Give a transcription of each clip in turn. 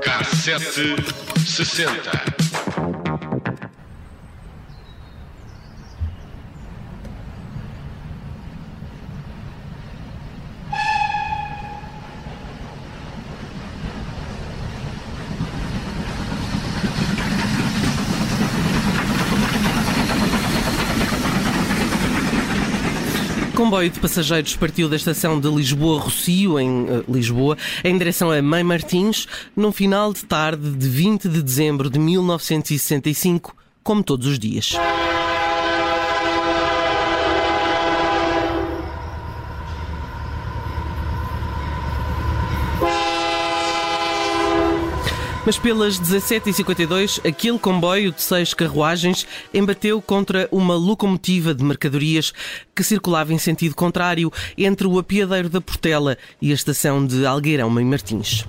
Cassete sessenta. Comboio de passageiros partiu da estação de Lisboa-Rocio, em uh, Lisboa, em direção a Mãe Martins, no final de tarde de 20 de dezembro de 1965, como todos os dias. Mas pelas 17h52, aquele comboio de seis carruagens embateu contra uma locomotiva de mercadorias que circulava em sentido contrário entre o apiadeiro da Portela e a estação de Algueirão Mãe Martins.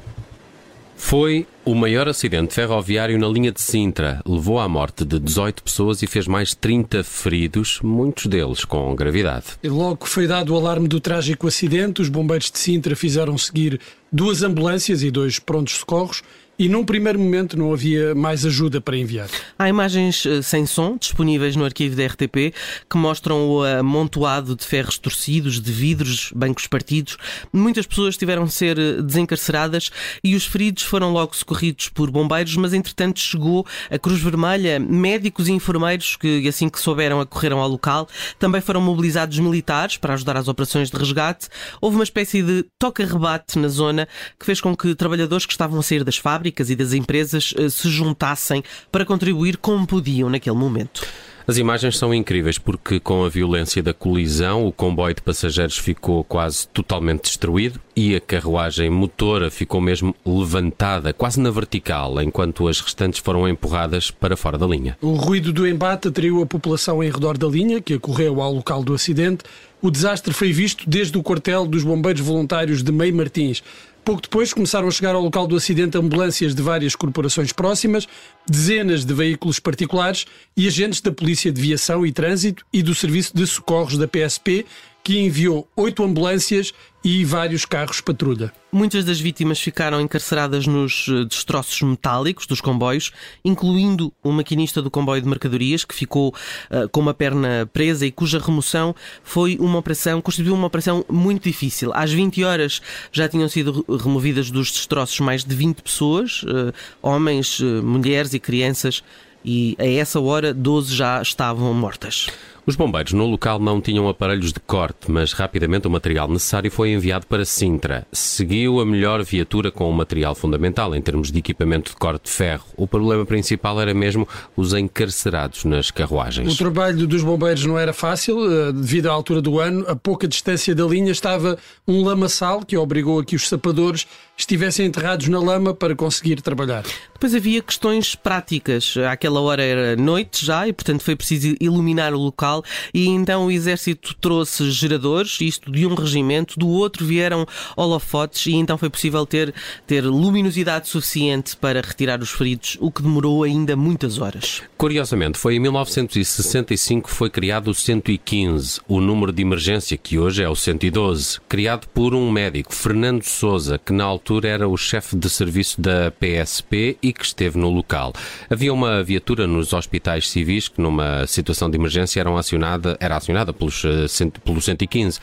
Foi o maior acidente ferroviário na linha de Sintra. Levou à morte de 18 pessoas e fez mais 30 feridos, muitos deles com gravidade. E logo foi dado o alarme do trágico acidente, os bombeiros de Sintra fizeram seguir duas ambulâncias e dois prontos socorros e num primeiro momento não havia mais ajuda para enviar. Há imagens eh, sem som disponíveis no arquivo da RTP que mostram o amontoado de ferros torcidos, de vidros, bancos partidos. Muitas pessoas tiveram de ser eh, desencarceradas e os feridos foram logo socorridos por bombeiros, mas entretanto chegou a Cruz Vermelha, médicos e enfermeiros que assim que souberam acorreram ao local. Também foram mobilizados militares para ajudar às operações de resgate. Houve uma espécie de toca-rebate na zona que fez com que trabalhadores que estavam a sair das fábricas fábricas e das empresas eh, se juntassem para contribuir como podiam naquele momento. As imagens são incríveis porque, com a violência da colisão, o comboio de passageiros ficou quase totalmente destruído e a carruagem motora ficou mesmo levantada, quase na vertical, enquanto as restantes foram empurradas para fora da linha. O ruído do embate atraiu a população em redor da linha, que acorreu ao local do acidente. O desastre foi visto desde o quartel dos Bombeiros Voluntários de Meio Martins. Pouco depois começaram a chegar ao local do acidente ambulâncias de várias corporações próximas, dezenas de veículos particulares e agentes da Polícia de Viação e Trânsito e do Serviço de Socorros da PSP, que enviou oito ambulâncias e vários carros patrulha. Muitas das vítimas ficaram encarceradas nos eh, destroços metálicos dos comboios, incluindo o maquinista do comboio de mercadorias, que ficou uh, com uma perna presa e cuja remoção foi uma operação, constituiu uma operação muito difícil. Às 20 horas já tinham sido removidas dos destroços mais de 20 pessoas, uh, homens, uh, mulheres e crianças, e a essa hora 12 já estavam mortas. Os bombeiros no local não tinham aparelhos de corte, mas rapidamente o material necessário foi enviado para Sintra. Seguiu a melhor viatura com o material fundamental em termos de equipamento de corte de ferro. O problema principal era mesmo os encarcerados nas carruagens. O trabalho dos bombeiros não era fácil, eh, devido à altura do ano. A pouca distância da linha estava um lamaçal que obrigou a que os sapadores estivessem enterrados na lama para conseguir trabalhar. Depois havia questões práticas. Àquela hora era noite já e, portanto, foi preciso iluminar o local e então o exército trouxe geradores, isto de um regimento, do outro vieram holofotes e então foi possível ter, ter luminosidade suficiente para retirar os feridos, o que demorou ainda muitas horas. Curiosamente, foi em 1965 que foi criado o 115, o número de emergência que hoje é o 112, criado por um médico, Fernando Souza, que na altura era o chefe de serviço da PSP e que esteve no local. Havia uma viatura nos hospitais civis que numa situação de emergência eram acionada, era acionada pelos, eh, pelo 115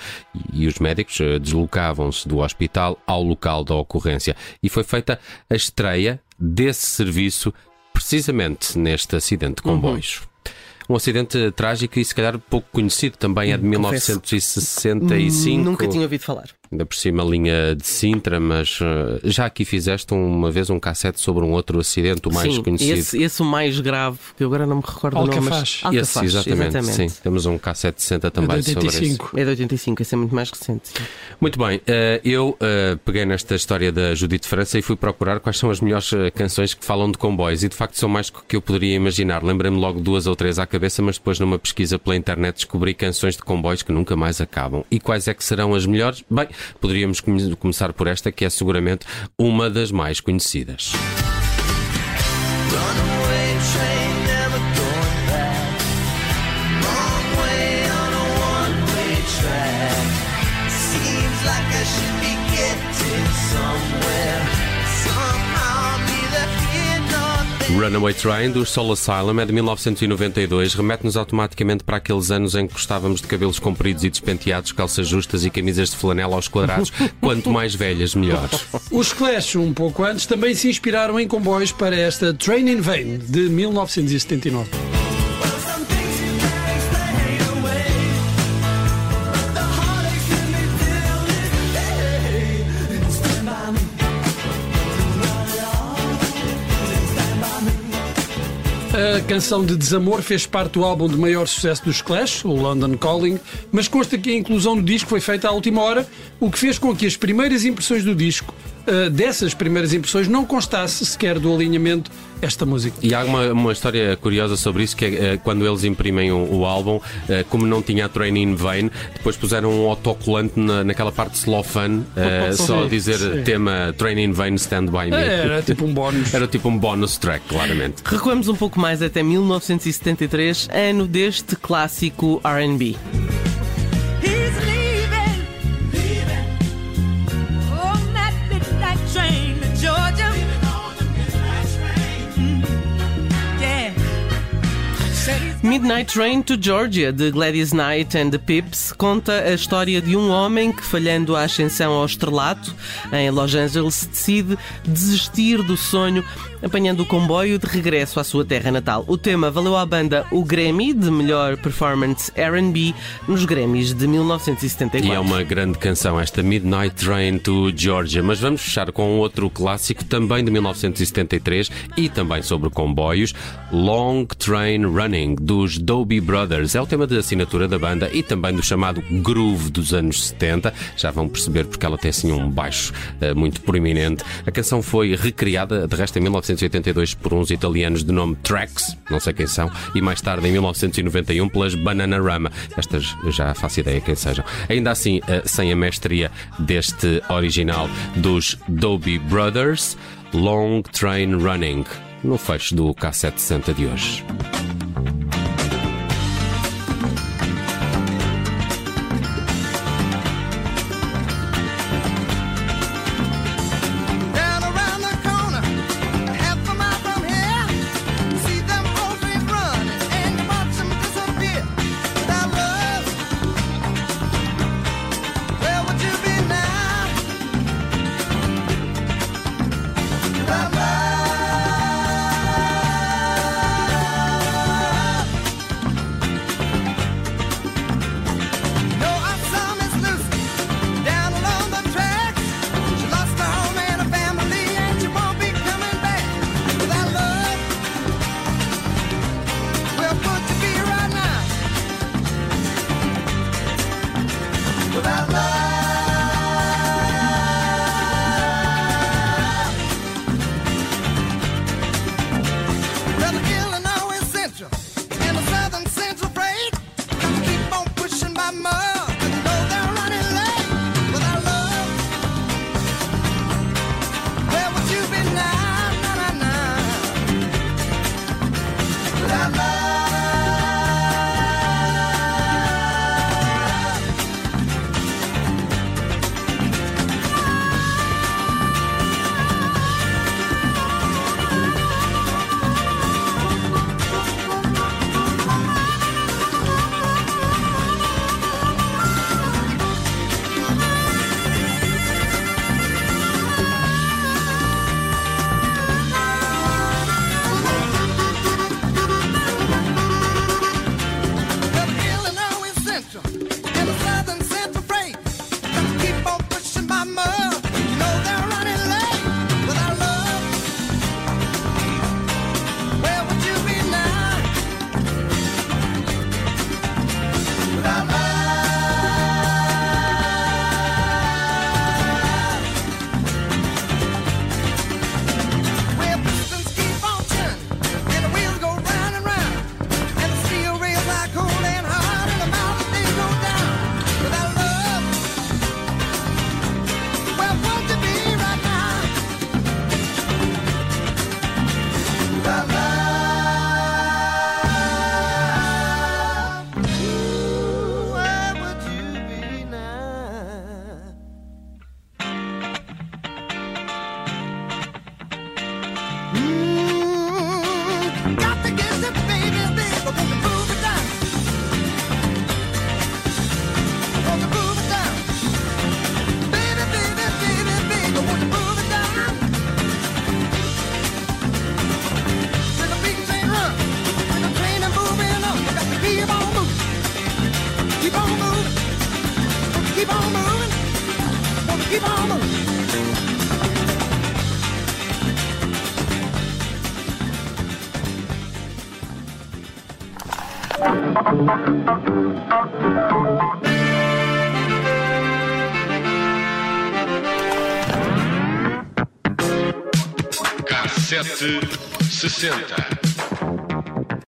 e os médicos eh, deslocavam-se do hospital ao local da ocorrência. E foi feita a estreia desse serviço precisamente neste acidente de comboios. Uhum. Um acidente trágico e se calhar pouco conhecido, também é de 1965. Nunca tinha ouvido falar ainda por cima a linha de Sintra, mas uh, já aqui fizeste uma vez um cassete sobre um outro acidente, o mais sim, conhecido. Esse, esse o mais grave, que eu agora não me recordo Alcafaz. o nome. Mas... Alcafaz. Esse, exatamente, exatamente. Sim, temos um cassete de 60 também é de 85. sobre isso. É de 85, esse é muito mais recente. Sim. Muito bem, uh, eu uh, peguei nesta história da Judite França e fui procurar quais são as melhores canções que falam de comboios e de facto são mais do que eu poderia imaginar. Lembrei-me logo duas ou três à cabeça, mas depois numa pesquisa pela internet descobri canções de comboios que nunca mais acabam. E quais é que serão as melhores? Bem, poderíamos começar por esta, que é seguramente uma das mais conhecidas. Runaway Train do Soul Asylum é de 1992. Remete-nos automaticamente para aqueles anos em que gostávamos de cabelos compridos e despenteados, calças justas e camisas de flanela aos quadrados. Quanto mais velhas, melhor. Os Clash, um pouco antes, também se inspiraram em comboios para esta Train in Vain de 1979. A canção de desamor fez parte do álbum de maior sucesso dos Clash, o London Calling, mas consta que a inclusão do disco foi feita à última hora, o que fez com que as primeiras impressões do disco Uh, dessas primeiras impressões não constasse sequer do alinhamento esta música. E há uma, uma história curiosa sobre isso, que é uh, quando eles imprimem o, o álbum, uh, como não tinha a Train in Vain, depois puseram um autocolante na, naquela parte slow fun, só a dizer sim. tema Train in Vain Stand By Me. Era tipo um bónus. Era tipo um bónus track, claramente. Recuamos um pouco mais até 1973, ano deste clássico R&B. Midnight Train to Georgia, de Gladys Knight and the Pips, conta a história de um homem que, falhando a ascensão ao estrelato em Los Angeles, decide desistir do sonho, apanhando o comboio de regresso à sua terra natal. O tema valeu à banda o Grammy de melhor performance R&B nos Grammys de 1974. E é uma grande canção esta Midnight Train to Georgia, mas vamos fechar com outro clássico também de 1973 e também sobre comboios, Long Train Running do dos Doobie Brothers. É o tema de assinatura da banda e também do chamado groove dos anos 70. Já vão perceber porque ela tem assim um baixo uh, muito proeminente. A canção foi recriada, de resto, em 1982 por uns italianos de nome Trax, não sei quem são, e mais tarde, em 1991, pelas Bananarama. Estas já faço ideia quem sejam. Ainda assim, uh, sem a mestria deste original dos Doobie Brothers, Long Train Running, no fecho do K760 de hoje. Cassete sessenta.